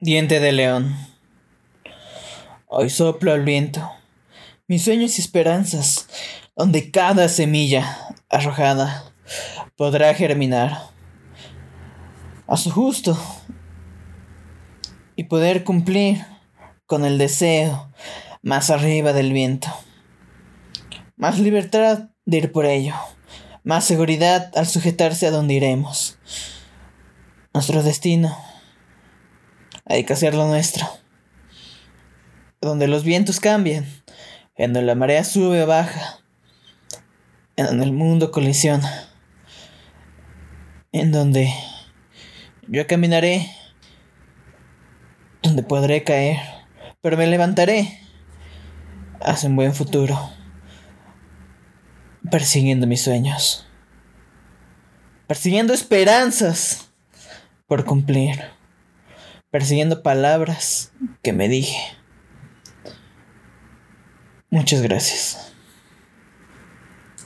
Diente de león. Hoy soplo el viento, mis sueños y esperanzas, donde cada semilla arrojada podrá germinar a su justo y poder cumplir con el deseo más arriba del viento. Más libertad de ir por ello, más seguridad al sujetarse a donde iremos. Nuestro destino hay que hacer lo nuestro. Donde los vientos cambian, en donde la marea sube o baja, en donde el mundo colisiona, en donde yo caminaré, donde podré caer, pero me levantaré hacia un buen futuro, persiguiendo mis sueños, persiguiendo esperanzas por cumplir persiguiendo palabras que me dije. Muchas gracias.